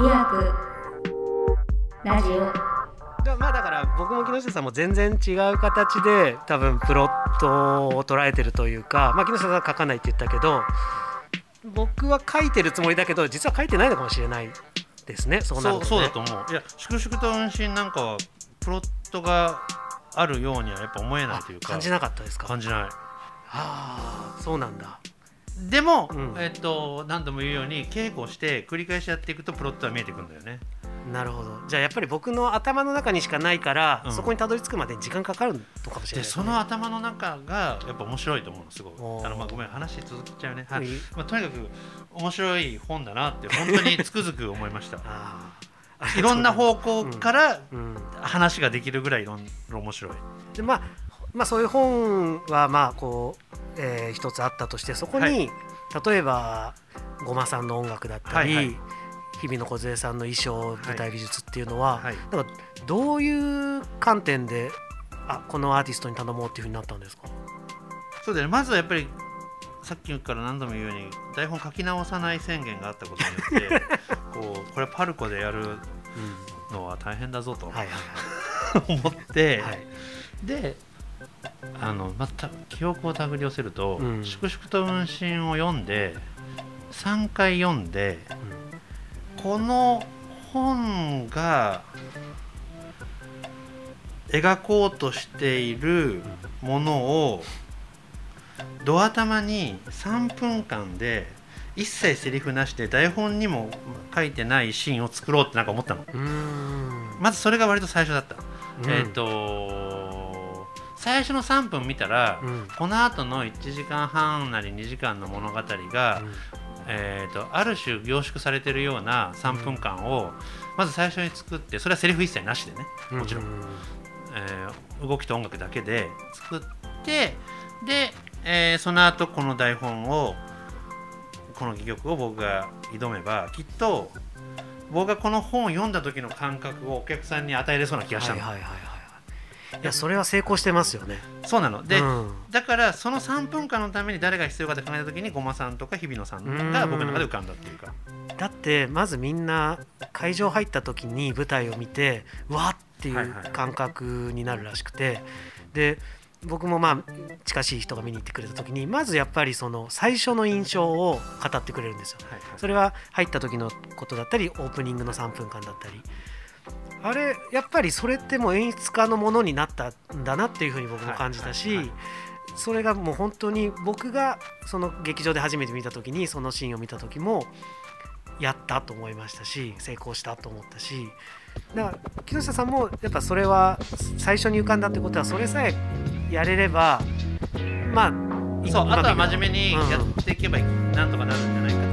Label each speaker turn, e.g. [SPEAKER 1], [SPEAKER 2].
[SPEAKER 1] 美学ラジオ。
[SPEAKER 2] だまあだから僕も木下さんも全然違う形で多分プロットを捉えてるというか、まあ、木下さんは書かないって言ったけど僕は書いてるつもりだけど実は書いてないのかもしれないですね。そうなると、ね、
[SPEAKER 3] そうだと思う。いや粛々と運針なんかはプロットがあるようにはやっぱ思えないというか。
[SPEAKER 2] 感じなかったですか？
[SPEAKER 3] 感じない。
[SPEAKER 2] ああそうなんだ
[SPEAKER 3] でも、
[SPEAKER 2] うん。
[SPEAKER 3] えっと何度も言うように稽古をして繰り返しやっていくとプロットは見えてくるんだよね。
[SPEAKER 2] なるほど。じゃあやっぱり僕の頭の中にしかないから、
[SPEAKER 3] うん。
[SPEAKER 2] そこにたどり着くまでに時間かかるのかもしれない
[SPEAKER 3] でその頭の中がやっぱ面白いと思うのすごいあのまあごめん話続きちゃうね、はい。まあ、とにかく面白い本だなって本当につくづく思いました。いろんな方向から
[SPEAKER 2] うん
[SPEAKER 3] 話ができるぐらいいろんな面白い。
[SPEAKER 2] でまあまあそういう本はまあこう、えー一つあったとしてそこに、
[SPEAKER 3] はい。
[SPEAKER 2] 例えばごまさんの音楽だったり、
[SPEAKER 3] はいはい。
[SPEAKER 2] 日々の梢さんの衣装舞台美術っていうのは、
[SPEAKER 3] はい。
[SPEAKER 2] なんかどういう観点であこのアーティストに頼もうっていうふうになったんですか、
[SPEAKER 3] そうだよね。まずはやっぱりさっきから何度も言うように台本書き直さない宣言があったことによってこうこれパルコでやるのは大変だぞと
[SPEAKER 2] はいはい
[SPEAKER 3] 思って、
[SPEAKER 2] はい、はい
[SPEAKER 3] であのまた記憶を手繰り寄せると
[SPEAKER 2] うん「
[SPEAKER 3] 粛々と運針」を読んで3回読んでこの本が描こうとしているものをドア玉に3分間で一切セリフなしで台本にも書いてないシーンを作ろうってなんか思ったの。まずそれが割と最初だった、
[SPEAKER 2] うん。
[SPEAKER 3] えっ、と最初の3分見たら、
[SPEAKER 2] うん。
[SPEAKER 3] この後の1時間半なり2時間の物語が、えー、とある種凝縮されてるような3分間をまず最初に作ってそれはセリフ一切なしでね、もちろん、
[SPEAKER 2] う
[SPEAKER 3] えー動きと音楽だけで作ってで、えーその後この台本をこの戯曲を僕が挑めばきっと僕がこの本を読んだ時の感覚をお客さんに与えれそうな気がしたの、
[SPEAKER 2] はいはいはいはいいやそれは成功してますよね。
[SPEAKER 3] そうなの。で、
[SPEAKER 2] うん。
[SPEAKER 3] だからその3分間のために誰が必要かって考えた時にごまさんとか日比野さんが僕の中で浮かんだっていうか。
[SPEAKER 2] だってまずみんな会場入った時に舞台を見てうわっってい
[SPEAKER 3] はいうはい
[SPEAKER 2] 感覚になるらしくて。で僕もまあ近しい人が見に行ってくれた時にまずやっぱりその最初の印象を語ってくれるんですよ。
[SPEAKER 3] はいはい。
[SPEAKER 2] それは入った時のことだったりオープニングの3分間だったりあれやっぱりそれってもう演出家のものになったんだなっていうふうに僕も感じたし、
[SPEAKER 3] はいはいはい。
[SPEAKER 2] それがもう本当に僕がその劇場で初めて見た時にそのシーンを見た時もやったと思いましたし成功したと思ったし。だから木下さんもやっぱそれは最初に浮かんだってことはそれさえやれればまあ
[SPEAKER 3] そうあとは真面目にやっていけばなんとかなるんじゃないか